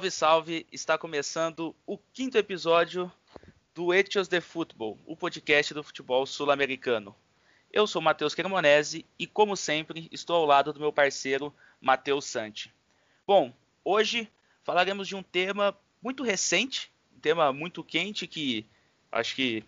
Salve, salve! Está começando o quinto episódio do Etios de Futebol, o podcast do futebol sul-americano. Eu sou Matheus Cremonese e, como sempre, estou ao lado do meu parceiro Matheus Santi. Bom, hoje falaremos de um tema muito recente, um tema muito quente que acho que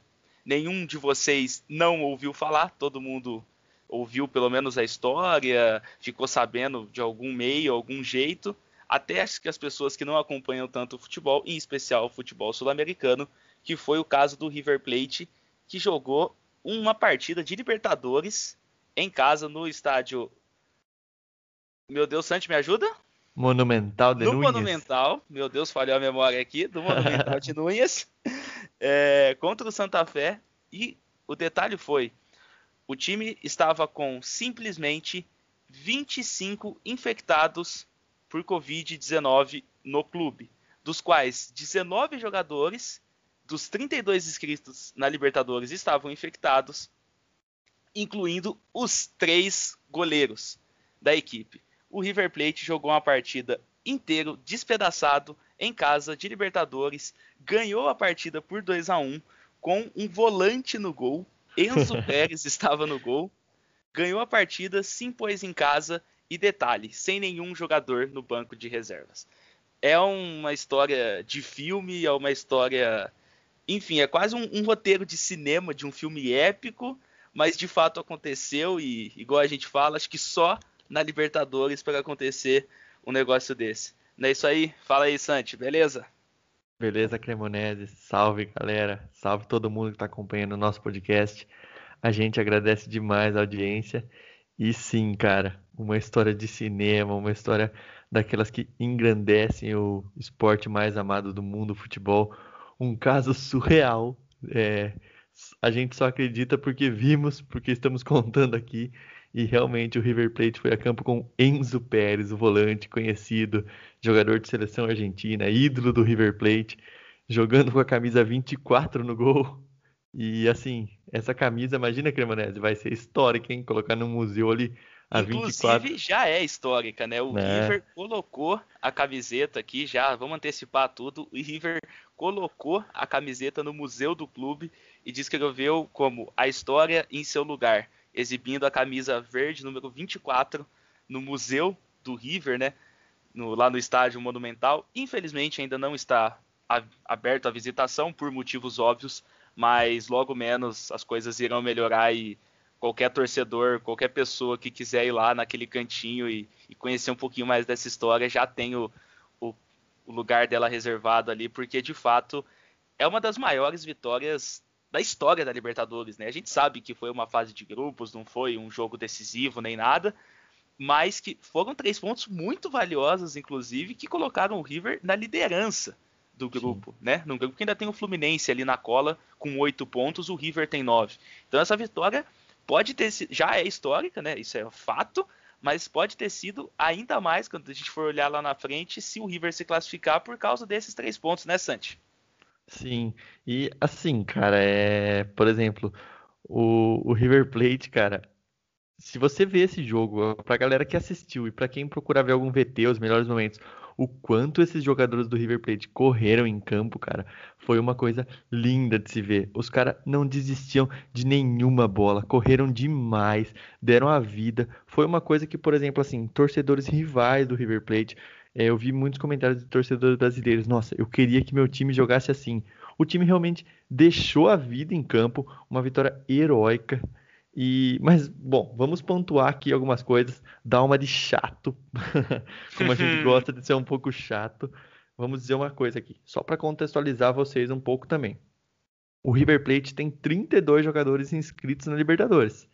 nenhum de vocês não ouviu falar, todo mundo ouviu pelo menos a história, ficou sabendo de algum meio, algum jeito. Até acho que as pessoas que não acompanham tanto o futebol, em especial o futebol sul-americano, que foi o caso do River Plate, que jogou uma partida de Libertadores em casa no estádio. Meu Deus, Santi, me ajuda? Monumental de no Núñez. Monumental, meu Deus, falhou a memória aqui, do Monumental de Núñez, é, contra o Santa Fé. E o detalhe foi, o time estava com simplesmente 25 infectados por Covid-19 no clube, dos quais 19 jogadores dos 32 inscritos na Libertadores estavam infectados, incluindo os três goleiros da equipe. O River Plate jogou uma partida inteiro despedaçado em casa de Libertadores, ganhou a partida por 2 a 1 com um volante no gol. Enzo Pérez estava no gol, ganhou a partida, se impôs em casa e detalhe, sem nenhum jogador no banco de reservas. É uma história de filme, é uma história enfim, é quase um, um, roteiro de cinema de um filme épico, mas de fato aconteceu e, igual a gente fala, acho que só na Libertadores para acontecer um negócio desse. Não é isso aí? Fala aí, Santi, beleza? Beleza, Cremonese. Salve, galera. Salve todo mundo que está acompanhando o nosso podcast. A gente agradece demais a audiência. E sim, cara, uma história de cinema, uma história daquelas que engrandecem o esporte mais amado do mundo, o futebol um caso surreal. É, a gente só acredita porque vimos, porque estamos contando aqui. E realmente o River Plate foi a campo com Enzo Pérez, o volante conhecido, jogador de seleção argentina, ídolo do River Plate, jogando com a camisa 24 no gol. E assim, essa camisa, imagina, Cremonese, vai ser histórica, hein? Colocar no museu ali Inclusive 24. já é histórica, né? O É. River colocou a camiseta aqui, já vamos antecipar tudo. O River colocou a camiseta no museu do clube e descreveu como a história em seu lugar, exibindo a camisa verde número 24 no museu do River, né? No- lá no estádio Monumental. Infelizmente ainda não está a- aberto à visitação por motivos óbvios, mas logo menos as coisas irão melhorar e qualquer torcedor, qualquer pessoa que quiser ir lá naquele cantinho e, e conhecer um pouquinho mais dessa história já tem o, o, o lugar dela reservado ali, porque de fato é uma das maiores vitórias da história da Libertadores, né? A gente sabe que foi uma fase de grupos, não foi um jogo decisivo nem nada, mas que foram três pontos muito valiosos, inclusive, que colocaram o River na liderança do grupo, né? Num grupo que ainda tem o Fluminense ali na cola com oito pontos, o River tem nove. Então essa vitória pode ter sido, já é histórica, né? Isso é fato, mas pode ter sido ainda mais quando a gente for olhar lá na frente se o River se classificar por causa desses três pontos, né, Santi? Sim, e assim, cara, é, por exemplo, o, o River Plate, cara, se você vê esse jogo, pra galera que assistiu e pra quem procurar ver algum VT, os melhores momentos, o quanto esses jogadores do River Plate correram em campo, cara, foi uma coisa linda de se ver. Os caras não desistiam de nenhuma bola, correram demais, deram a vida. Foi uma coisa que, por exemplo, assim, torcedores rivais do River Plate, eh, eu vi muitos comentários de torcedores brasileiros. Nossa, eu queria que meu time jogasse assim. O time realmente deixou a vida em campo, uma vitória heróica. E, mas, bom, vamos pontuar aqui algumas coisas, dar uma de chato, como a gente gosta de ser um pouco chato. Vamos dizer uma coisa aqui, só para contextualizar vocês um pouco também. O River Plate tem 32 jogadores inscritos na Libertadores.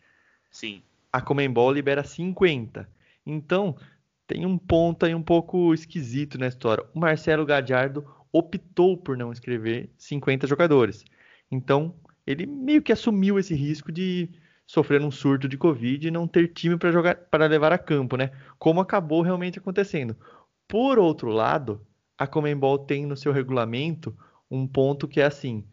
Sim. A Comembol libera 50. Então, tem um ponto aí um pouco esquisito na história. O Marcelo Gadiardo optou por não inscrever 50 jogadores. Então, ele meio que assumiu esse risco de sofrer um surto de Covid e não ter time para jogar para levar a campo, né? Como acabou realmente acontecendo. Por outro lado, a Comembol tem no seu regulamento um ponto que é assim: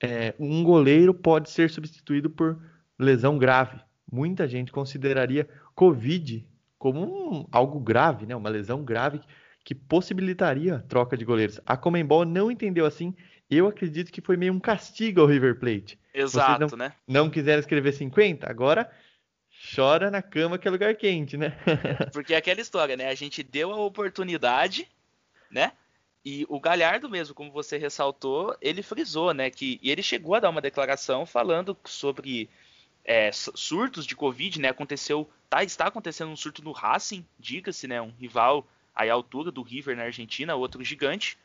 é, um goleiro pode ser substituído por lesão grave. Muita gente consideraria Covid como um, algo grave, né? Uma lesão grave que possibilitaria troca de goleiros. A Comembol não entendeu assim. Eu acredito que foi meio um castigo ao River Plate. Exato, Vocês não, né? Não quiseram escrever 50? Agora chora na cama que é lugar quente, né? Porque é aquela história, né? A gente deu a oportunidade, né? E o Galhardo mesmo, como você ressaltou, ele frisou, né? Que e ele chegou a dar uma declaração falando sobre é, surtos de Covid, né? Aconteceu, tá, está acontecendo um surto no Racing, diga-se, né? Um rival aí à altura do River na Argentina, outro gigante.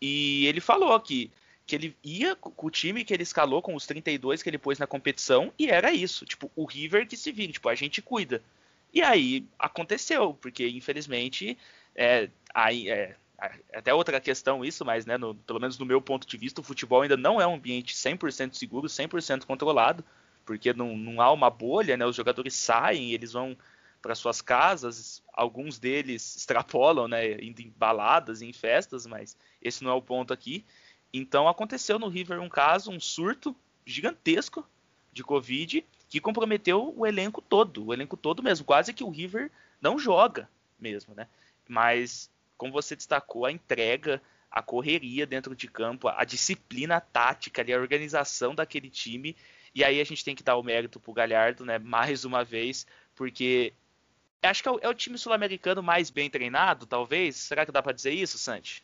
E ele falou que, que ele ia com o time que ele escalou, com os 32 que ele pôs na competição, e era isso. Tipo, o River que se vire, tipo, a gente cuida. E aí aconteceu, porque infelizmente, é, aí, é, até outra questão isso, mas né, no, pelo menos no meu ponto de vista, o futebol ainda não é um ambiente 100% seguro, 100% controlado, porque não, não há uma bolha, né, os jogadores saem, eles vão para suas casas. Alguns deles extrapolam, né, indo em baladas, em festas, mas esse não é o ponto aqui. Então aconteceu no River um caso, um surto gigantesco de Covid que comprometeu o elenco todo, o elenco todo mesmo, quase que o River não joga mesmo, né? Mas como você destacou, a entrega, a correria dentro de campo, a disciplina tática, a organização daquele time. E aí a gente tem que dar o mérito pro Galhardo, né? Mais uma vez, porque Acho que é o, é o time sul-americano mais bem treinado, talvez. Será que dá para dizer isso, Santi?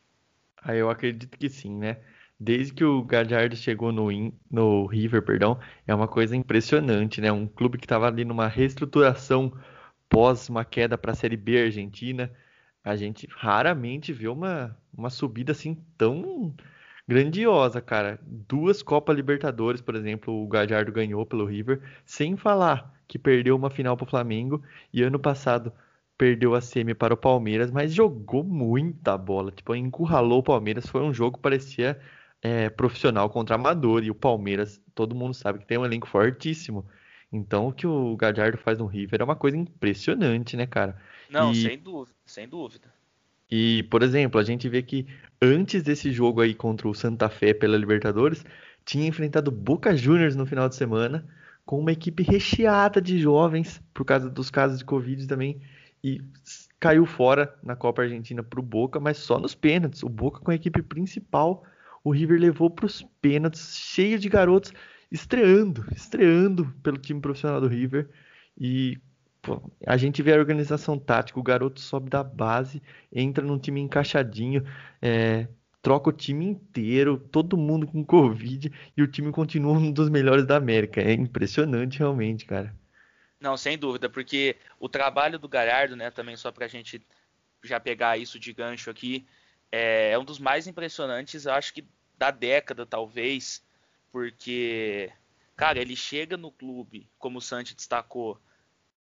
Ah, eu acredito que sim, né? Desde que o Gallardo chegou no, In, no River, perdão, é uma coisa impressionante, né? Um clube que estava ali numa reestruturação pós uma queda para a Série B Argentina. A gente raramente vê uma, uma subida assim tão grandiosa, cara. Duas Copa Libertadores, por exemplo, o Gallardo ganhou pelo River, sem falar que perdeu uma final para o Flamengo e ano passado perdeu a semi para o Palmeiras, mas jogou muita bola, tipo, encurralou o Palmeiras, foi um jogo que parecia é, profissional contra amador, e o Palmeiras, todo mundo sabe que tem um elenco fortíssimo, então o que o Gallardo faz no River é uma coisa impressionante, né, cara? Não, e... sem dúvida, sem dúvida. E, por exemplo, a gente vê que antes desse jogo aí contra o Santa Fé pela Libertadores, tinha enfrentado Boca Juniors no final de semana, com uma equipe recheada de jovens, por causa dos casos de Covid também, e caiu fora na Copa Argentina para o Boca, mas só nos pênaltis. O Boca com a equipe principal, o River levou para os pênaltis, cheio de garotos estreando, estreando pelo time profissional do River. E pô, a gente vê a organização tática, o garoto sobe da base, entra num time encaixadinho, é, troca o time inteiro, todo mundo com Covid e o time continua um dos melhores da América. É impressionante realmente, cara. Não, sem dúvida, porque o trabalho do Galhardo, né, também só pra gente já pegar isso de gancho aqui, é, é um dos mais impressionantes, eu acho que da década, talvez, porque, cara, ele chega no clube, como o Santi destacou,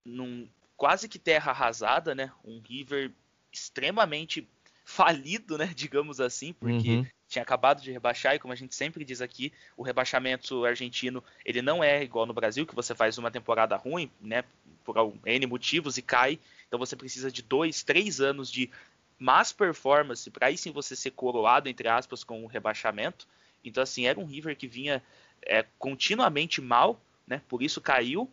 num quase que terra arrasada, né, um River extremamente falido, né, digamos assim, porque uhum. tinha acabado de rebaixar e como a gente sempre diz aqui, o rebaixamento argentino, ele não é igual no Brasil, que você faz uma temporada ruim, né, por N motivos e cai, então você precisa de dois, três anos de más performance para aí sim você ser coroado, entre aspas, com o rebaixamento. Então, assim, era um River que vinha é, continuamente mal, né, por isso caiu,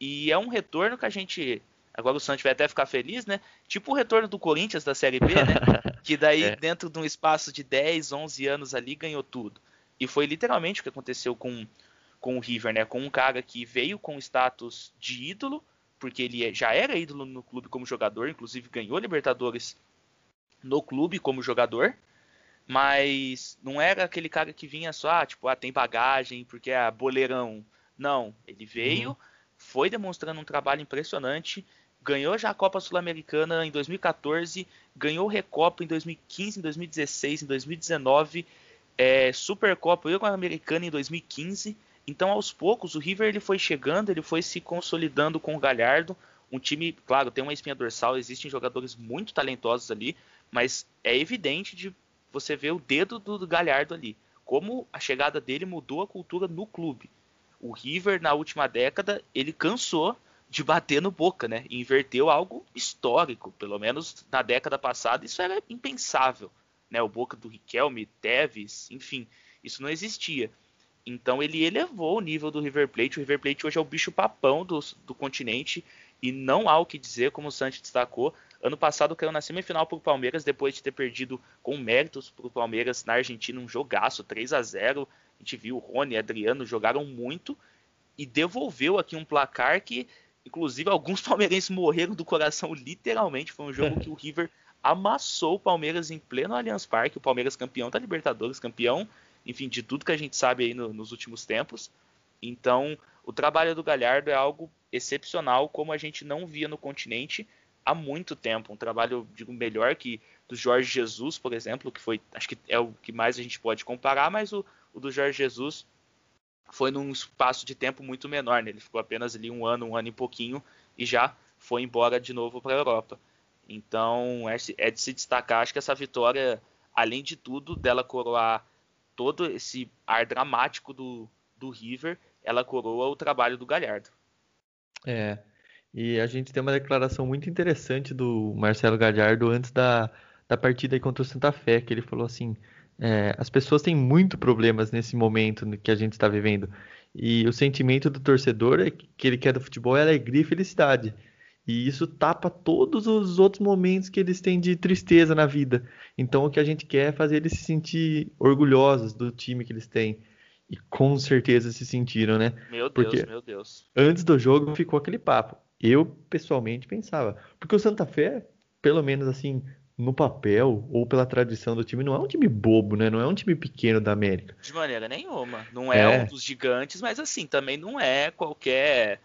e é um retorno que a gente Agora o Santos vai até ficar feliz, né? Tipo o retorno do Corinthians da Série B, né? Que daí, é. dentro de um espaço de 10, 11 anos ali, ganhou tudo. E foi literalmente o que aconteceu com, com o River, né? Com um cara que veio com status de ídolo, porque ele é, já era ídolo no clube como jogador, inclusive ganhou Libertadores no clube como jogador, mas não era aquele cara que vinha só, ah, tipo, ah, tem bagagem, porque é boleirão. Não, ele veio, uhum. foi demonstrando um trabalho impressionante ganhou já a Copa Sul-Americana em 2014, ganhou Recopa em 2015, em 2016, em 2019, é, Supercopa e Americana em 2015. Então, aos poucos, o River ele foi chegando, ele foi se consolidando com o Galhardo. Um time, claro, tem uma espinha dorsal, existem jogadores muito talentosos ali, mas é evidente de você ver o dedo do Galhardo ali. Como a chegada dele mudou a cultura no clube. O River, na última década, ele cansou de bater no Boca, né? Inverteu algo histórico, pelo menos na década passada, isso era impensável, né? O Boca do Riquelme, Tevez, enfim, isso não existia. Então ele elevou o nível do River Plate. O River Plate hoje é o bicho papão do, do continente e não há o que dizer, como o Santos destacou. Ano passado caiu na semifinal para o Palmeiras, depois de ter perdido com méritos para o Palmeiras na Argentina, um jogaço, 3 a 0 A gente viu o Rony e Adriano jogaram muito e devolveu aqui um placar que, inclusive, alguns palmeirenses morreram do coração, literalmente. Foi um jogo que o River amassou o Palmeiras em pleno Allianz Parque. O Palmeiras campeão da Libertadores, campeão, enfim, de tudo que a gente sabe aí no, nos últimos tempos. Então, o trabalho do Galhardo é algo excepcional, como a gente não via no continente há muito tempo. Um trabalho, digo, melhor que do Jorge Jesus, por exemplo, que foi, acho que é o que mais a gente pode comparar, mas o, o do Jorge Jesus foi num espaço de tempo muito menor, né? Ele ficou apenas ali um ano, um ano e pouquinho e já foi embora de novo para a Europa. Então é, é de se destacar, acho que essa vitória, além de tudo, dela coroar todo esse ar dramático do, do River, ela coroa o trabalho do Galhardo. É, e a gente tem uma declaração muito interessante do Marcelo Galhardo antes da, da partida contra o Santa Fé, que ele falou assim: é, as pessoas têm muito problemas nesse momento que a gente está vivendo. E o sentimento do torcedor é que ele quer do futebol é alegria e felicidade. E isso tapa todos os outros momentos que eles têm de tristeza na vida. Então o que a gente quer é fazer eles se sentir orgulhosos do time que eles têm. E com certeza se sentiram, né? Meu Deus, Porque meu Deus. Antes do jogo ficou aquele papo. Eu, pessoalmente, pensava. Porque o Santa Fé, pelo menos assim, no papel, ou pela tradição do time, não é um time bobo, né? Não é um time pequeno da América. De maneira nenhuma. Não é, é. um dos gigantes, mas assim, também não é qualquer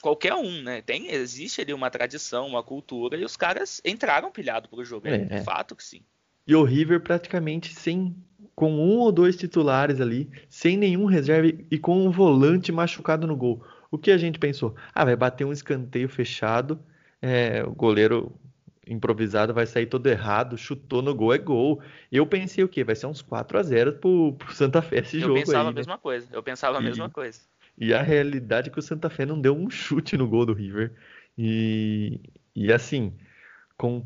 qualquer um, né? Tem, existe ali uma tradição, uma cultura, e os caras entraram pilhado pro jogo. É, é, é. fato que sim. E o River praticamente sem. Com um ou dois titulares ali, sem nenhum reserva e com um volante machucado no gol. O que a gente pensou? Ah, vai bater um escanteio fechado, é, o goleiro improvisado vai sair todo errado, chutou no gol, é gol. Eu pensei o quê? Vai ser uns 4 a 0 pro, pro Santa Fé esse eu jogo aí. Eu pensava a né? mesma coisa, eu pensava a mesma coisa. E a realidade é que o Santa Fé não deu um chute no gol do River. E, e assim, com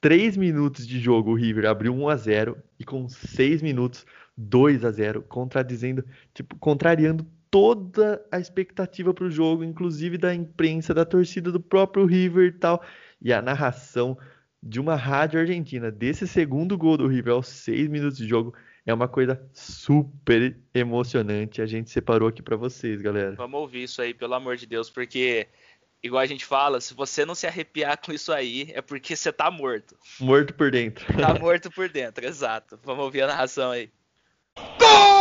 3 minutos de jogo, o River abriu 1 a 0 e com 6 minutos, 2 a 0 contradizendo, tipo, contrariando toda a expectativa para o jogo, inclusive da imprensa, da torcida do próprio River e tal. E a narração de uma rádio argentina desse segundo gol do River aos seis minutos de jogo é uma coisa super emocionante. A gente separou aqui para vocês, galera. Vamos ouvir isso aí, pelo amor de Deus, porque igual a gente fala, se você não se arrepiar com isso aí, é porque você tá morto. Morto por dentro. Tá morto por dentro, exato. Vamos ouvir a narração aí. Gol!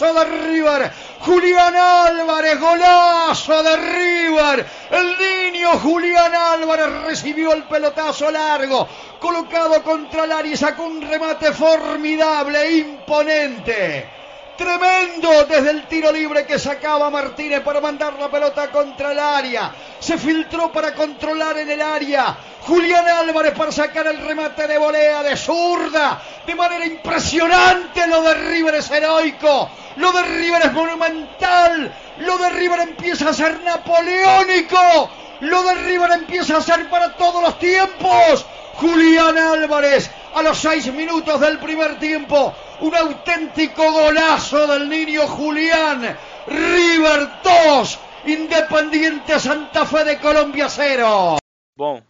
De River. Julián Álvarez, golazo de River. El niño Julián Álvarez recibió el pelotazo largo, colocado contra el área y sacó un remate formidable, imponente. Tremendo desde el tiro libre que sacaba Martínez para mandar la pelota contra el área. Se filtró para controlar en el área. Julián Álvarez para sacar el remate de volea de zurda. De manera impresionante lo de River es heroico. Lo de River es monumental. Lo de River empieza a ser napoleónico. Lo de River empieza a ser para todos los tiempos. Julián Álvarez a los seis minutos del primer tiempo. Un auténtico golazo del niño Julián. River 2, Independiente Santa Fe de Colômbia 0. Bom,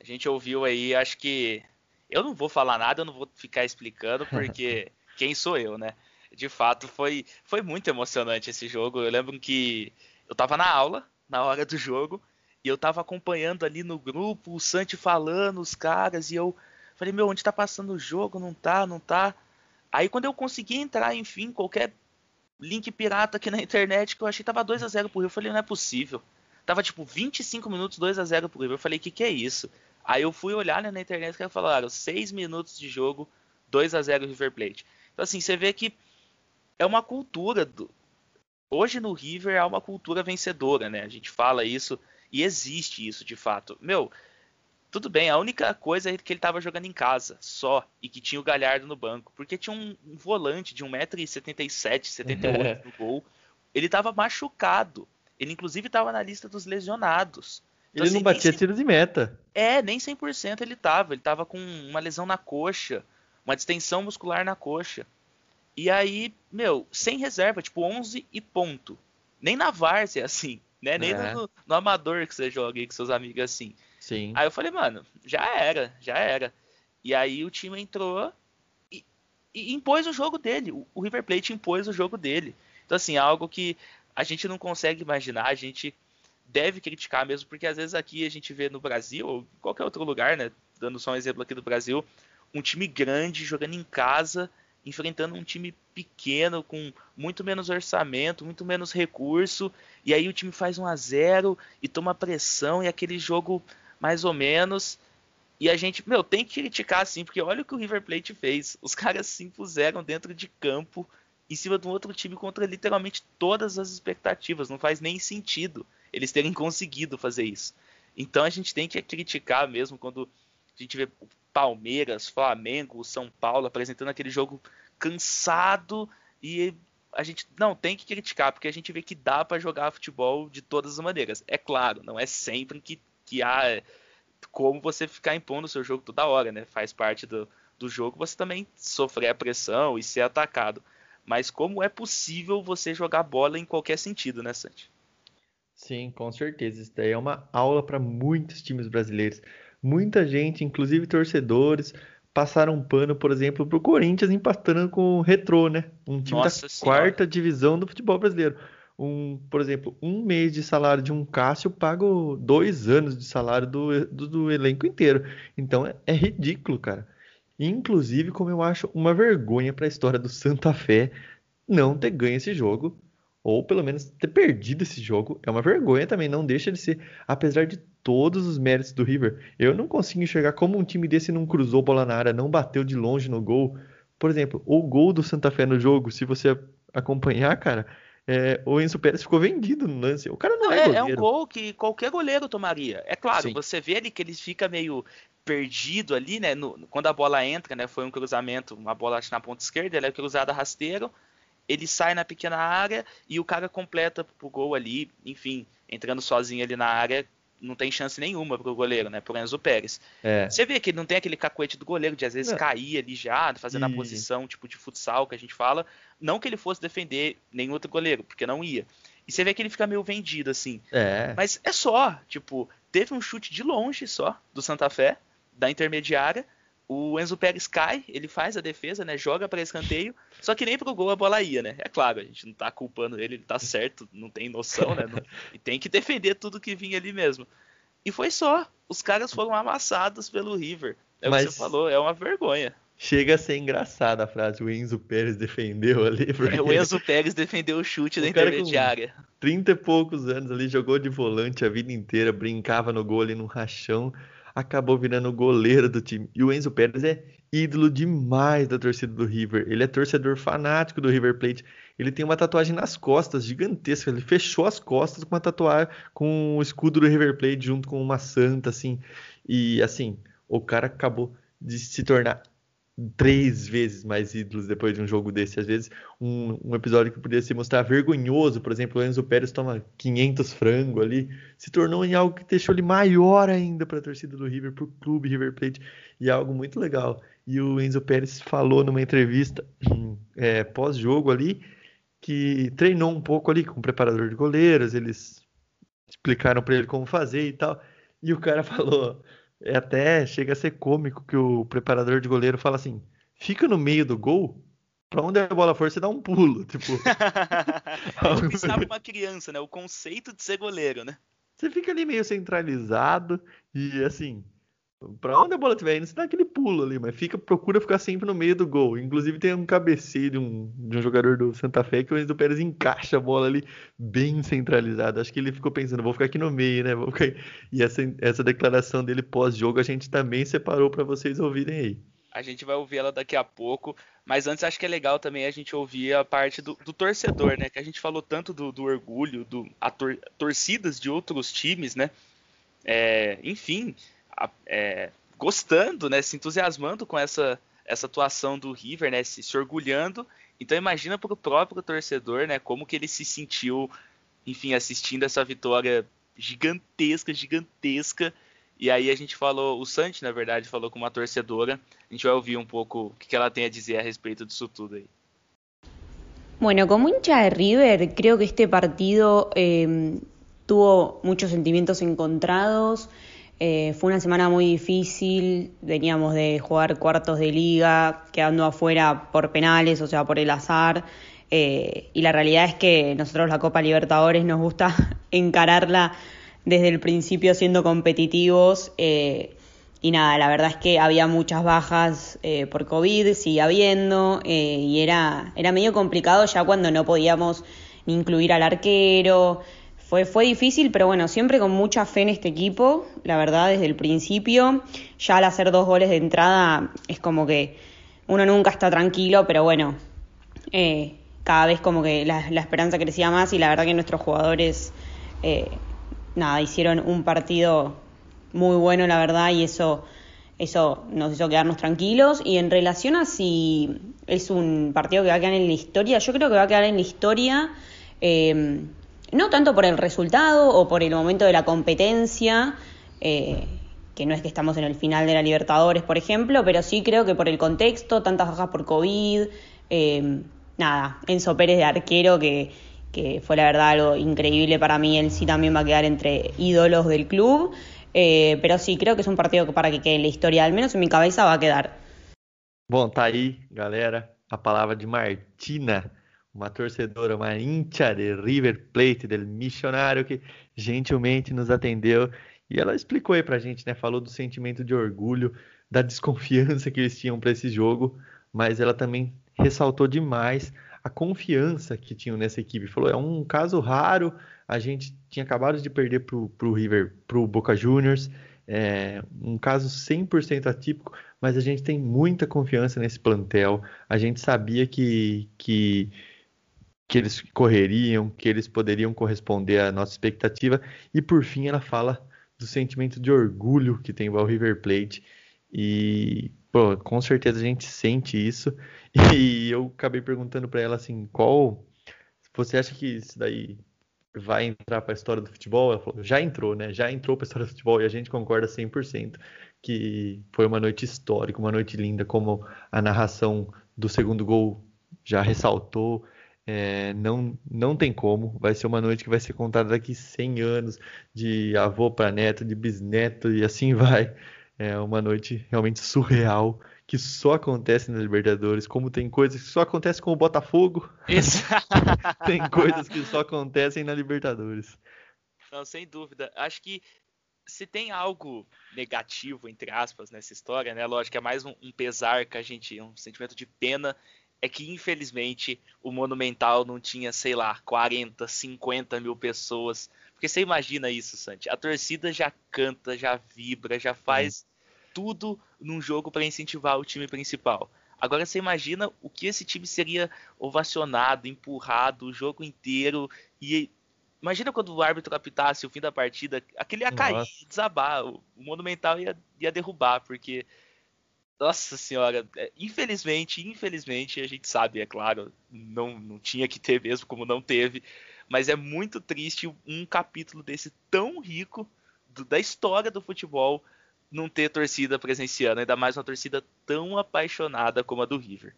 a gente ouviu aí, acho que eu não vou falar nada, eu não vou ficar explicando porque quem sou eu, né? De fato, foi, foi muito emocionante esse jogo. Eu lembro que eu tava na aula, na hora do jogo, e eu tava acompanhando ali no grupo, o Santi falando, os caras, e eu falei, meu, onde tá passando o jogo? Não tá, não tá. Aí quando eu consegui entrar, enfim, qualquer link pirata aqui na internet que eu achei tava 2 a 0 pro Rio, eu falei, não é possível. Tava tipo 25 minutos 2 a 0 pro Rio. Eu falei, que que é isso? Aí eu fui olhar né, na internet que falaram 6 minutos de jogo, 2 a 0 River Plate. Então assim, você vê que é uma cultura do... hoje no River é uma cultura vencedora, né? A gente fala isso e existe isso de fato. Meu, tudo bem, a única coisa é que ele estava jogando em casa, só, e que tinha o Galhardo no banco, porque tinha um, um volante de 1,77m, 78 no gol. Ele estava machucado. Ele inclusive estava na lista dos lesionados. Então, ele assim, não batia 100... tiro de meta. É, nem 100% ele estava. Ele estava com uma lesão na coxa, uma distensão muscular na coxa. E aí, meu, sem reserva, tipo 11 e ponto. Nem na várzea, assim, né? Nem É. no, no amador que você joga aí com seus amigos assim. Sim. Aí eu falei, mano, já era, já era. E aí o time entrou e, e impôs o jogo dele. O, o River Plate impôs o jogo dele. Então, assim, é algo que a gente não consegue imaginar, a gente deve criticar mesmo, porque às vezes aqui a gente vê no Brasil, ou em qualquer outro lugar, né? Dando só um exemplo aqui do Brasil, um time grande jogando em casa, enfrentando um time pequeno, com muito menos orçamento, muito menos recurso, e aí o time faz 1 a 0 e toma pressão, e aquele jogo mais ou menos. E a gente, meu, tem que criticar assim, porque olha o que o River Plate fez. Os caras se impuseram dentro de campo, em cima de um outro time contra literalmente todas as expectativas. Não faz nem sentido eles terem conseguido fazer isso. Então a gente tem que criticar mesmo quando a gente vê Palmeiras, Flamengo, São Paulo apresentando aquele jogo cansado e a gente não tem que criticar porque a gente vê que dá para jogar futebol de todas as maneiras. É claro, não é sempre que, que há como você ficar impondo o seu jogo toda hora, né? Faz parte do, do jogo você também sofrer a pressão e ser atacado. Mas como é possível você jogar bola em qualquer sentido, né, Santi? Sim, com certeza. Isso daí é uma aula para muitos times brasileiros. Muita gente, inclusive torcedores, passaram um pano, por exemplo, para o Corinthians empatando com o Retrô, né? Um time Nossa da Senhora. quarta divisão do futebol brasileiro. Um, por exemplo, um mês de salário de um Cássio paga dois anos de salário do, do, do elenco inteiro. Então é, é ridículo, cara. Inclusive, como eu acho uma vergonha para a história do Santa Fé não ter ganho esse jogo, ou pelo menos ter perdido esse jogo, é uma vergonha também, não deixa de ser, apesar de todos os méritos do River. Eu não consigo enxergar como um time desse não cruzou bola na área, não bateu de longe no gol. Por exemplo, o gol do Santa Fé no jogo, se você acompanhar, cara, é, o Enzo Pérez ficou vendido no lance. O cara não, Não, é, é, é goleiro. um gol que qualquer goleiro tomaria. É claro, Sim. você vê ali que ele fica meio perdido ali, né? no- quando a bola entra, né? Foi um cruzamento, uma bola acho, na ponta esquerda, ela é cruzada rasteiro, ele sai na pequena área e o cara completa pro gol ali, enfim, entrando sozinho ali na área, não tem chance nenhuma pro goleiro, né? Pro Enzo Pérez. É. Você vê que ele não tem aquele cacuete do goleiro de às vezes Não. cair ali já, fazendo a E- posição tipo de futsal que a gente fala. Não que ele fosse defender nenhum outro goleiro, porque não ia. E você vê que ele fica meio vendido assim. É. Mas é só, tipo, teve um chute de longe só do Santa Fé, da intermediária. O Enzo Pérez cai, ele faz a defesa, né? Joga para escanteio, só que nem pro gol a bola ia, né? É claro, a gente não tá culpando ele, ele tá certo, não tem noção, né? Não- e tem que defender tudo que vinha ali mesmo. E foi só. Os caras foram amassados pelo River. É o que Mas- você falou, é uma vergonha. Chega a ser engraçada a frase, o Enzo Pérez defendeu ali, porque É, o Enzo Pérez defendeu o chute O da intermediária. 30 e poucos anos ali, jogou de volante a vida inteira, brincava no gol ali no rachão, acabou virando goleiro do time. E o Enzo Pérez é ídolo demais da torcida do River. Ele é torcedor fanático do River Plate. Ele tem uma tatuagem nas costas gigantesca. Ele fechou as costas com uma tatuagem com o escudo do River Plate junto com uma santa assim. E assim, o cara acabou de se tornar três vezes mais ídolos depois de um jogo desse. Às vezes, um, um episódio que poderia se mostrar vergonhoso, por exemplo, o Enzo Pérez toma 500 frango ali, se tornou em algo que deixou ele maior ainda para a torcida do River, para o clube River Plate, e é algo muito legal. E o Enzo Pérez falou numa entrevista é, pós-jogo ali que treinou um pouco ali com o preparador de goleiros, eles explicaram para ele como fazer e tal. E o cara falou, é até chega a ser cômico que o preparador de goleiro fala assim: fica no meio do gol, pra onde a bola for, você dá um pulo. Tipo, ensinava uma criança, né? O conceito de ser goleiro, né? você fica ali meio centralizado e assim, pra onde a bola estiver indo, você dá aquele pulo ali, mas fica, procura ficar sempre no meio do gol. Inclusive tem um cabeceio de um, de um jogador do Santa Fé que o Enzo Pérez encaixa a bola ali bem centralizado. Acho que ele ficou pensando, vou ficar aqui no meio, né? Vou ficar... E essa, essa declaração dele pós-jogo a gente também separou pra vocês ouvirem aí. A gente vai ouvir ela daqui a pouco. Mas antes acho que é legal também a gente ouvir a parte do, do torcedor, né? Que a gente falou tanto do, do orgulho, do a tor- torcidas de outros times, né? É, enfim, é, gostando, né? Se entusiasmando com essa, essa atuação do River, né? Se, se orgulhando. Então imagina para o próprio torcedor, né? Como que ele se sentiu, enfim, assistindo essa vitória gigantesca, gigantesca. E aí a gente falou, o Santi, na verdade, falou com uma torcedora. A gente vai ouvir um pouco o que ela tem a dizer a respeito disso tudo aí. Bueno, como hincha de River, creo que este partido eh, tuvo muchos sentimientos encontrados. Eh, fue una semana muy difícil, veníamos de jugar cuartos de liga, quedando afuera por penales, o sea, por el azar. Eh, y la realidad es que nosotros la Copa Libertadores nos gusta encararla desde el principio siendo competitivos. Eh, y nada, la verdad es que había muchas bajas eh, por COVID, sigue habiendo, y era, era medio complicado ya cuando no podíamos incluir al arquero. Fue, fue difícil, pero bueno, siempre con mucha fe en este equipo, la verdad, desde el principio. Ya al hacer dos goles de entrada es como que uno nunca está tranquilo, pero bueno, eh, cada vez como que la, esperanza crecía más y la verdad que nuestros jugadores, nada, hicieron un partido muy bueno, la verdad, y eso, eso nos hizo quedarnos tranquilos. Y en relación a si es un partido que va a quedar en la historia, yo creo que va a quedar en la historia, eh, no tanto por el resultado o por el momento de la competencia, eh, que no es que estamos en el final de la Libertadores, por ejemplo, pero sí creo que por el contexto, tantas bajas por COVID, eh, nada, Enzo Pérez de arquero que que fue la verdad algo increíble para mí, él sí también va a quedar entre ídolos del club. É, pero sí, creo que es un partido para que quede en la historia, al menos en mi cabeza va a quedar. Bom, tá aí, galera, a palavra de Martina, uma torcedora, uma hincha de River Plate, del Missionário, que gentilmente nos atendeu e ela explicou aí pra gente, né? Falou do sentimento de orgulho, da desconfiança que eles tinham para esse jogo, mas ela também ressaltou demais a confiança que tinham nessa equipe. Falou, é um caso raro, a gente tinha acabado de perder para o River, para o Boca Juniors, é um caso 100% atípico, mas a gente tem muita confiança nesse plantel. A gente sabia que, que, que eles correriam, que eles poderiam corresponder à nossa expectativa. E por fim, ela fala do sentimento de orgulho que tem o River Plate. E pô, com certeza a gente sente isso. E eu acabei perguntando para ela assim, qual você acha que isso daí vai entrar para a história do futebol? Ela falou, já entrou, né? Já entrou para a história do futebol e a gente concorda 100% que foi uma noite histórica, uma noite linda, como a narração do segundo gol já ressaltou. É, não, não tem como, vai ser uma noite que vai ser contada daqui 100 anos, de avô para neto, de bisneto e assim vai. É uma noite realmente surreal que só acontece na Libertadores, como tem coisas que só acontecem com o Botafogo. Tem coisas que só acontecem na Libertadores. Não, sem dúvida. Acho que se tem algo negativo, entre aspas, nessa história, né? Lógico que é mais um, um pesar que a gente. um sentimento de pena. É que, infelizmente, o Monumental não tinha, sei lá, 40, 50 mil pessoas. Porque você imagina isso, Santi. A torcida já canta, já vibra, já faz tudo num jogo para incentivar o time principal. Agora você imagina o que esse time seria ovacionado, empurrado o jogo inteiro e imagina quando o árbitro apitasse o fim da partida, aquele ia cair, Nossa. desabar, o Monumental ia, ia derrubar, porque nossa senhora, é, infelizmente, infelizmente, a gente sabe, é claro, não, não tinha que ter mesmo, como não teve, mas é muito triste um capítulo desse tão rico do, da história do futebol não ter torcida presenciando, ainda mais uma torcida tão apaixonada como a do River.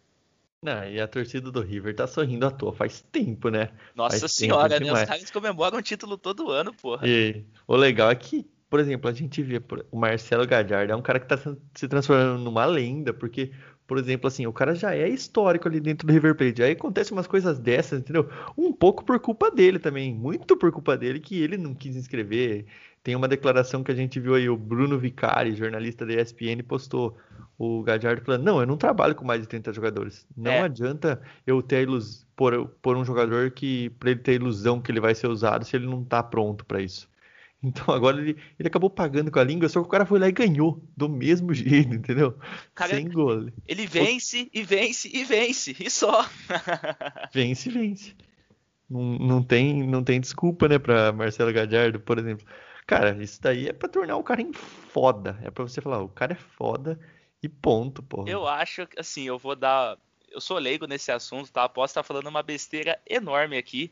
Não, e a torcida do River tá sorrindo à toa faz tempo, né? Nossa faz senhora, né? Os caras comemoram o título todo ano, porra. E o legal é que, por exemplo, a gente vê o Marcelo Gagliardo, é um cara que tá se transformando numa lenda, porque, por exemplo, assim, o cara já é histórico ali dentro do River Plate. Aí acontece umas coisas dessas, entendeu? Um pouco por culpa dele também, muito por culpa dele que ele não quis inscrever tem uma declaração que a gente viu aí, o Bruno Vicari, jornalista da ESPN, postou o Gadiardo falando: Não, eu não trabalho com mais de 30 jogadores. Não é. adianta eu ter a ilusão, por, por um jogador que, para ele ter a ilusão que ele vai ser usado se ele não tá pronto para isso. Então agora ele, ele acabou pagando com a língua, só que o cara foi lá e ganhou do mesmo jeito, entendeu? Cara, Sem gol. Ele vence e vence e vence, e só. vence e vence. Não, não, tem, não tem desculpa, né, para Marcelo Gadiardo, por exemplo. Cara, isso daí é pra tornar o cara em foda. É pra você falar, o cara é foda e ponto, porra. Eu acho que, assim, eu vou dar. Eu sou leigo nesse assunto, tá? Posso estar falando uma besteira enorme aqui,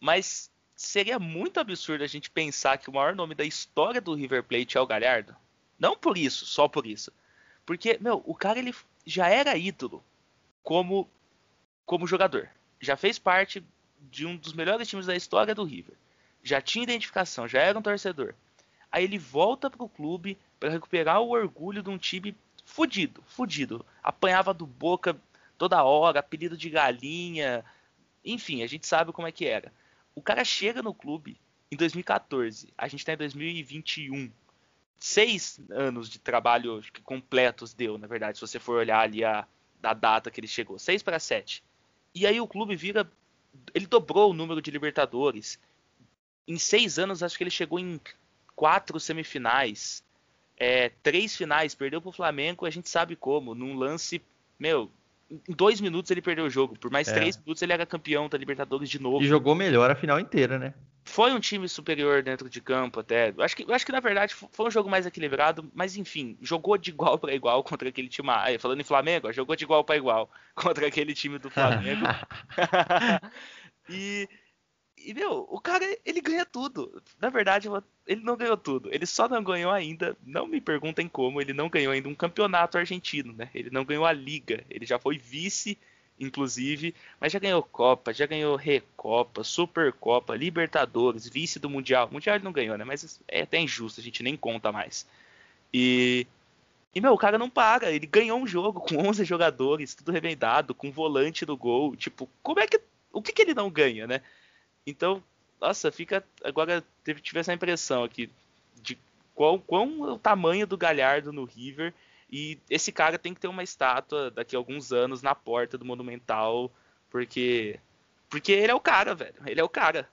mas seria muito absurdo a gente pensar que o maior nome da história do River Plate é o Galhardo. Não por isso, só por isso. Porque, meu, o cara ele já era ídolo como como jogador já fez parte de um dos melhores times da história do River. Já tinha identificação, já era um torcedor. Aí ele volta pro clube para recuperar o orgulho de um time fudido, fudido. Apanhava do Boca toda hora, apelido de galinha. Enfim, a gente sabe como é que era. O cara chega no clube em 2014. A gente está em 2021. Seis anos de trabalho completos deu, na verdade, se você for olhar ali a, a data que ele chegou. Seis para sete. E aí o clube vira. Ele dobrou o número de Libertadores. Em seis anos, acho que ele chegou em quatro semifinais. É, três finais, perdeu pro Flamengo, a gente sabe como. Num lance, meu, em dois minutos ele perdeu o jogo. Por mais é. três minutos ele era campeão da Libertadores de novo. E jogou melhor a final inteira, né? Foi um time superior dentro de campo até. Eu acho que, acho que na verdade foi um jogo mais equilibrado, mas enfim, jogou de igual para igual contra aquele time. Aí, falando em Flamengo, jogou de igual para igual contra aquele time do Flamengo. e, e, meu, o cara, ele ganha tudo. Na verdade, ele não ganhou tudo. Ele só não ganhou ainda, não me perguntem como, ele não ganhou ainda um campeonato argentino, né? Ele não ganhou a Liga. Ele já foi vice inclusive, mas já ganhou Copa, já ganhou Recopa, Supercopa, Libertadores, vice do Mundial. Mundial ele não ganhou, né? Mas é até injusto, a gente nem conta mais. E, e meu, o cara não paga, ele ganhou um jogo com 11 jogadores, tudo remendado, com volante do gol. Tipo, como é que. O que, que ele não ganha, né? Então, nossa, fica. Agora tive essa impressão aqui de qual, qual é o tamanho do Galhardo no River e esse cara tem que ter uma estátua daqui a alguns anos na porta do Monumental, porque porque ele é o cara, velho. Ele é o cara.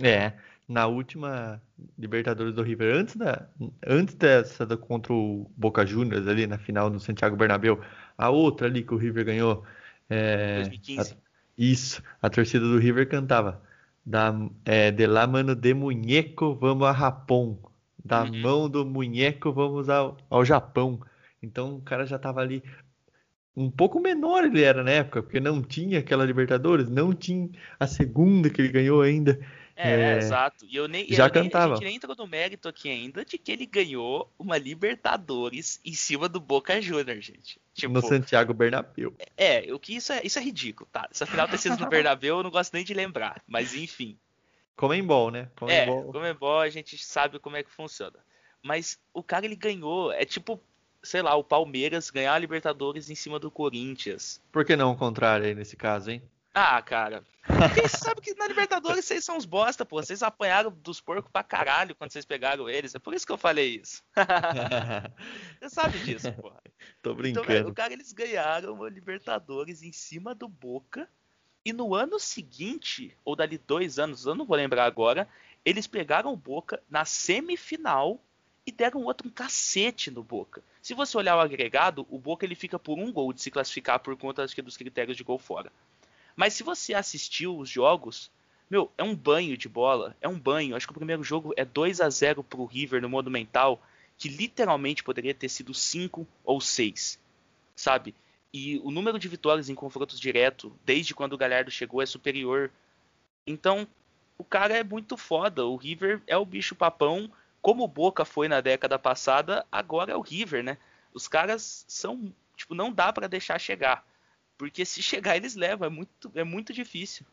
É, na última Libertadores do River, antes da antes dessa da, contra o Boca Juniors ali na final do Santiago Bernabéu, a outra ali que o River ganhou, é, 2015. A, isso, a torcida do River cantava da é, de lá mano de muñeco vamos a Japão da uhum. mão do munheco vamos ao, ao Japão. Então o cara já estava ali um pouco menor ele era na época, porque não tinha aquela Libertadores, não tinha a segunda que ele ganhou ainda. É, é exato. E eu nem, já eu cantava. Nem, a gente nem entrou no mérito aqui ainda de que ele ganhou uma Libertadores em cima do Boca Juniors, gente. Tipo, no Santiago Bernabéu. É, o que isso é, isso é ridículo, tá? Essa final ter sido no Bernabéu, eu não gosto nem de lembrar, mas enfim. Comembol, né? Comembol. É, Comembol a gente sabe como é que funciona. Mas o cara ele ganhou, é tipo, sei lá, o Palmeiras ganhar a Libertadores em cima do Corinthians. Por que não o contrário aí nesse caso, hein? Ah, cara. Você sabe que na Libertadores vocês são uns bosta, pô. Vocês apanharam dos porcos pra caralho quando vocês pegaram eles. É por isso que eu falei isso. você sabe disso, pô. Tô brincando. Então, o cara, eles ganharam a Libertadores em cima do Boca e no ano seguinte, ou dali dois anos, eu não vou lembrar agora, eles pegaram o Boca na semifinal e deram outro um cacete no Boca. Se você olhar o agregado, o Boca ele fica por um gol de se classificar por conta acho que, dos critérios de gol fora. Mas se você assistiu os jogos, meu, é um banho de bola, é um banho. Acho que o primeiro jogo é 2 a 0 pro River no Monumental, que literalmente poderia ter sido 5 ou 6, sabe? E o número de vitórias em confrontos direto, desde quando o Galhardo chegou, é superior. Então, o cara é muito foda. O River é o bicho papão. Como o Boca foi na década passada, agora é o River, né? Os caras são. Tipo, não dá para deixar chegar. Porque se chegar, eles levam. É muito, é muito difícil.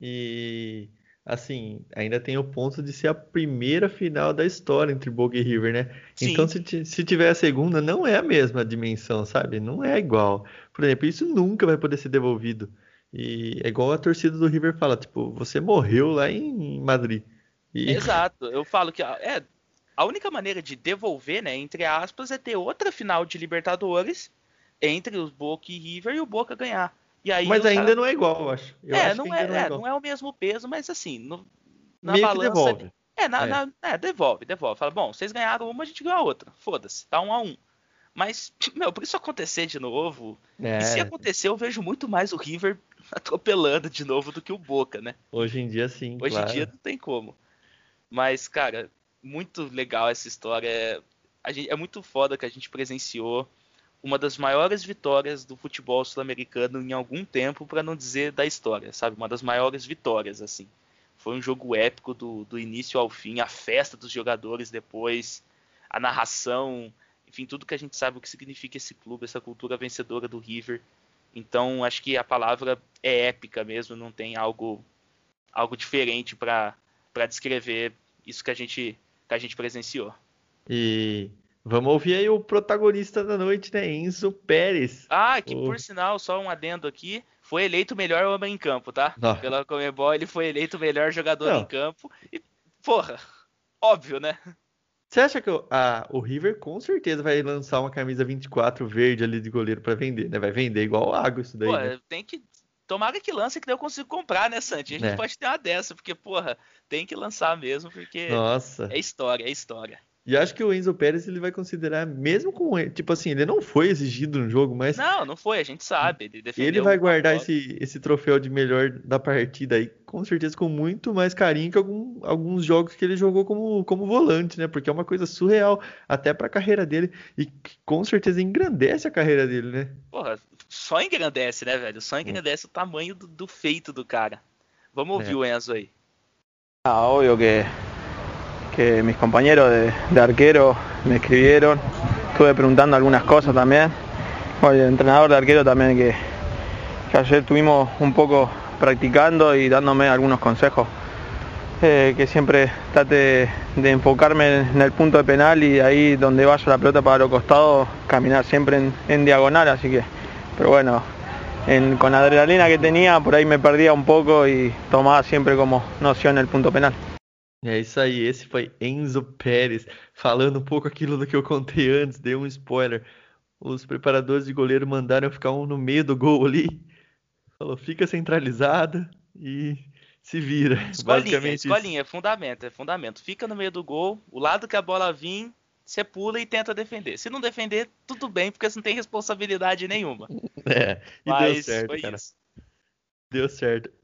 E assim, ainda tem o ponto de ser a primeira final da história entre Boca e River, né? Sim. Então, se, se tiver a segunda, não é a mesma dimensão, sabe? Não é igual. Por exemplo, isso nunca vai poder ser devolvido. E é igual a torcida do River fala, tipo, você morreu lá em Madrid. E... Exato. Eu falo que é, a única maneira de devolver, né, entre aspas, é ter outra final de Libertadores entre os Boca e River e o Boca ganhar. Aí, mas ainda cara... não é igual, eu acho. Eu é, acho não, é, não, é, não é o mesmo peso, mas assim, no, na Meio balança. devolve. É, na, é. Na, é, devolve, devolve. Fala, bom, vocês ganharam uma, a gente ganhou a outra. Foda-se, tá um a um. Mas, meu, por isso acontecer de novo. É. E se acontecer, eu vejo muito mais o River atropelando de novo do que o Boca, né? Hoje em dia, sim. Hoje claro. em dia não tem como. Mas, cara, muito legal essa história. É, gente, é muito foda que a gente presenciou uma das maiores vitórias do futebol sul-americano em algum tempo, para não dizer da história, sabe? Uma das maiores vitórias, assim. Foi um jogo épico do, do início ao fim, a festa dos jogadores depois, a narração, enfim, tudo que a gente sabe o que significa esse clube, essa cultura vencedora do River. Então acho que a palavra é épica mesmo, não tem algo algo diferente para descrever isso que a gente que a gente presenciou. E vamos ouvir aí o protagonista da noite, né? Enzo Pérez. Ah, que o... por sinal, só um adendo aqui, foi eleito o melhor homem em campo, tá? Não. Pela Comebol, ele foi eleito o melhor jogador Não. em campo. E, porra, óbvio, né? Você acha que o, a, o River com certeza vai lançar uma camisa 24 verde ali de goleiro para vender, né? Vai vender igual o Água isso daí. Pô, né? tem que. Tomara que lance que daí eu consigo comprar, né, Santi? A gente é. pode ter uma dessa, porque, porra, tem que lançar mesmo, porque Nossa. é história, é história. E acho que o Enzo Pérez ele vai considerar, mesmo com tipo assim, ele não foi exigido no jogo, mas. Não, não foi, a gente sabe. Ele, ele vai guardar esse, esse troféu de melhor da partida aí, com certeza, com muito mais carinho que algum, alguns jogos que ele jogou como, como volante, né? Porque é uma coisa surreal, até pra carreira dele, e com certeza engrandece a carreira dele, né? Porra, só engrandece, né, velho? Só engrandece é. o tamanho do, do, feito do cara. Vamos ouvir é. o Enzo aí. Ah, óbvio que que mis compañeros de, arquero me escribieron, estuve preguntando algunas cosas también. el entrenador de arquero también que, ayer estuvimos un poco practicando y dándome algunos consejos. Eh, que siempre trate de enfocarme en, el punto de penal y ahí donde vaya la pelota para los costados, caminar siempre en, diagonal, así que, pero bueno, con la adrenalina que tenía, por ahí me perdía un poco y tomaba siempre como noción el punto penal. É isso aí, esse foi Enzo Pérez, falando um pouco aquilo do que eu contei antes, dei um spoiler. Os preparadores de goleiro mandaram ficar um no meio do gol ali. Falou, fica centralizado e se vira. Escolinha, escolinha, é fundamento, é fundamento. Fica no meio do gol, o lado que a bola vir, você pula e tenta defender. Se não defender, tudo bem, porque você não tem responsabilidade nenhuma. É, e Mas deu certo, cara. Isso. Deu certo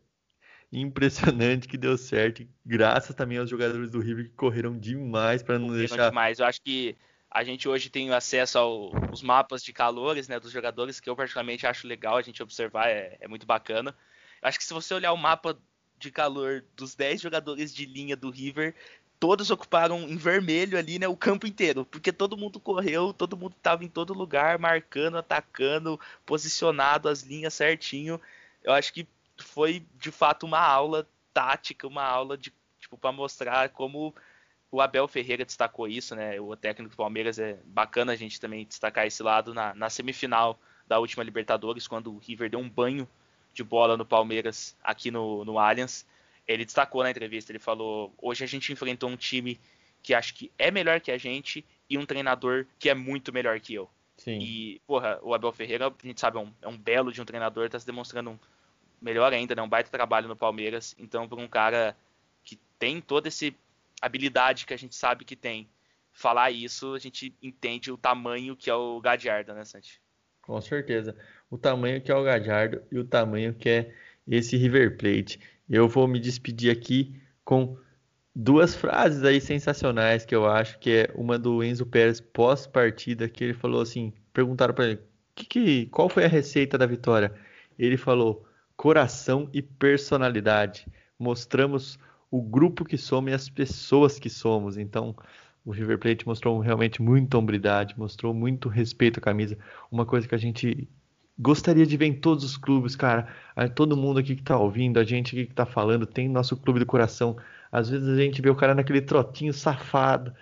impressionante que deu certo. Graças também aos jogadores do River que correram demais para não deixar. Demais. Eu acho que a gente hoje tem acesso aos mapas de calores né, dos jogadores, que eu particularmente acho legal a gente observar, é, é muito bacana. Eu acho que se você olhar o mapa de calor dos 10 jogadores de linha do River, todos ocuparam em vermelho ali, né, o campo inteiro, porque todo mundo correu, todo mundo estava em todo lugar, marcando, atacando, posicionado as linhas certinho. Eu acho que foi de fato uma aula tática, uma aula de tipo para mostrar como o Abel Ferreira destacou isso, né? O técnico do Palmeiras é bacana a gente também destacar esse lado na, na semifinal da última Libertadores, quando o River deu um banho de bola no Palmeiras aqui no, no Allianz. Ele destacou na entrevista, ele falou: hoje a gente enfrentou um time que acho que é melhor que a gente e um treinador que é muito melhor que eu. Sim. E, porra, o Abel Ferreira, a gente sabe, é um, é um belo de um treinador, está se demonstrando um, melhor ainda, né? Um baita trabalho no Palmeiras. Então, para um cara que tem toda essa habilidade que a gente sabe que tem, falar isso, a gente entende o tamanho que é o Gadiardo, né, Santi? Com certeza. O tamanho que é o Gadiardo e o tamanho que é esse River Plate. Eu vou me despedir aqui com duas frases aí sensacionais que eu acho que é uma do Enzo Pérez pós-partida que ele falou assim, perguntaram para ele, que, que, qual foi a receita da vitória? Ele falou: coração e personalidade. Mostramos o grupo que somos e as pessoas que somos. Então, o River Plate mostrou realmente muita hombridade, mostrou muito respeito à camisa. Uma coisa que a gente gostaria de ver em todos os clubes, cara. Todo mundo aqui que tá ouvindo, a gente aqui que tá falando, tem nosso clube do coração. Às vezes a gente vê o cara naquele trotinho safado,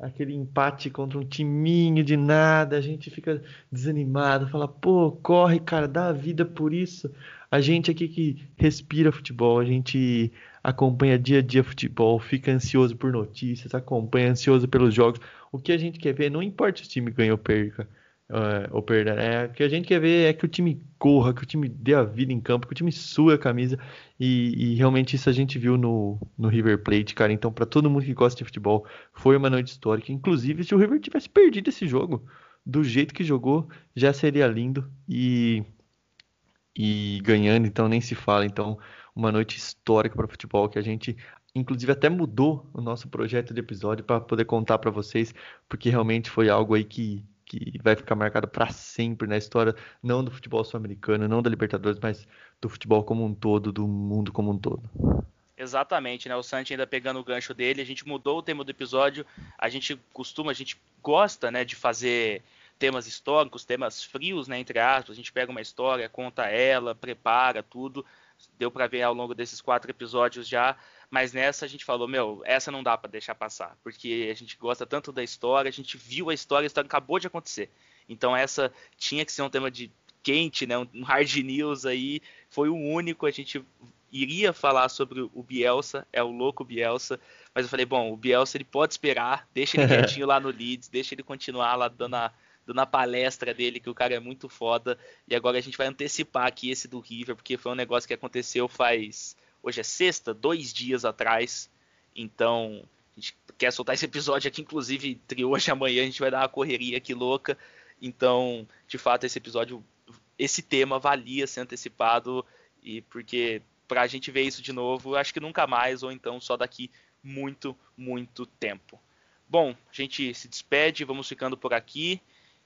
aquele empate contra um timinho de nada, a gente fica desanimado, fala, pô, corre, cara, dá a vida por isso. A gente aqui que respira futebol, a gente acompanha dia a dia futebol, fica ansioso por notícias, acompanha ansioso pelos jogos. O que a gente quer ver, não importa se o time ganha ou perca, uh, ou perda, né? O que a gente quer ver é que o time corra, que o time dê a vida em campo, que o time sua a camisa. E, e realmente isso a gente viu no, no River Plate, cara. Então, para todo mundo que gosta de futebol, foi uma noite histórica. Inclusive, se o River tivesse perdido esse jogo, do jeito que jogou, já seria lindo. E e ganhando, então nem se fala. Então, uma noite histórica para futebol que a gente, inclusive, até mudou o nosso projeto de episódio para poder contar para vocês, porque realmente foi algo aí que, que vai ficar marcado para sempre na história, não do futebol sul-americano, não da Libertadores, mas do futebol como um todo, do mundo como um todo. Exatamente, né? O Santi ainda pegando o gancho dele, a gente mudou o tema do episódio, a gente costuma, a gente gosta, né, de fazer temas históricos, temas frios, né, entre aspas. A gente pega uma história, conta ela, prepara tudo. Deu para ver ao longo desses quatro episódios já. Mas nessa a gente falou, meu, essa não dá para deixar passar, porque a gente gosta tanto da história, a gente viu a história, a história acabou de acontecer. Então essa tinha que ser um tema de quente, né, um hard news aí. Foi o único a gente iria falar sobre o Bielsa, é o louco Bielsa, mas eu falei, bom, o Bielsa ele pode esperar, deixa ele quietinho lá no Leeds, deixa ele continuar lá dando a, dando a palestra dele, que o cara é muito foda. E agora a gente vai antecipar aqui esse do River, porque foi um negócio que aconteceu faz. Hoje é sexta, dois dias atrás. Então, a gente quer soltar esse episódio aqui, inclusive, entre hoje e amanhã a gente vai dar uma correria aqui louca. Então, de fato, esse episódio, esse tema valia ser antecipado, e porque para a gente ver isso de novo, acho que nunca mais, ou então só daqui muito, muito tempo. Bom, a gente se despede, vamos ficando por aqui.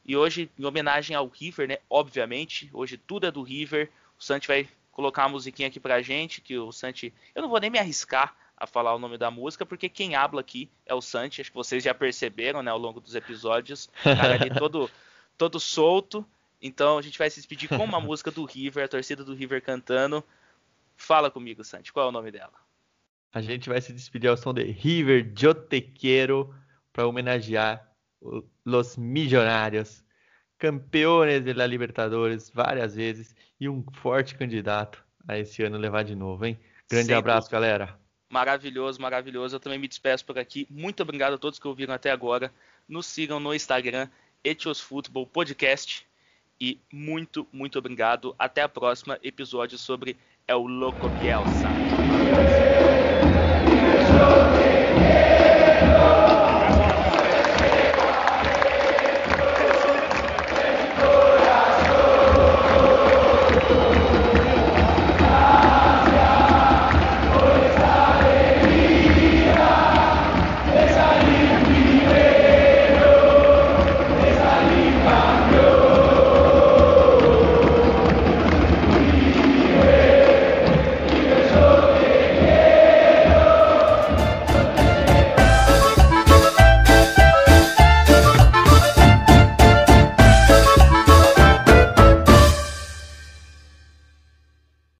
E hoje, em homenagem ao River, né? Obviamente, hoje tudo é do River. O Santi vai colocar uma musiquinha aqui pra gente, que o Santi. Eu não vou nem me arriscar a falar o nome da música, porque quem habla aqui é o Santi. Acho que vocês já perceberam, né, ao longo dos episódios. O cara ali todo, todo solto. Então a gente vai se despedir com uma música do River, a torcida do River cantando. Fala comigo, Santi, qual é o nome dela? A gente vai se despedir ao som de River Yo Te Quiero para homenagear os milionários, campeões da Libertadores várias vezes e um forte candidato a esse ano levar de novo, hein? Grande Sempre. abraço, galera. Maravilhoso, maravilhoso. Eu também me despeço por aqui. Muito obrigado a todos que ouviram até agora. Nos sigam no Instagram, Etios Futebol Podcast. E muito, muito obrigado. Até a próxima episódio sobre El Loco Bielsa.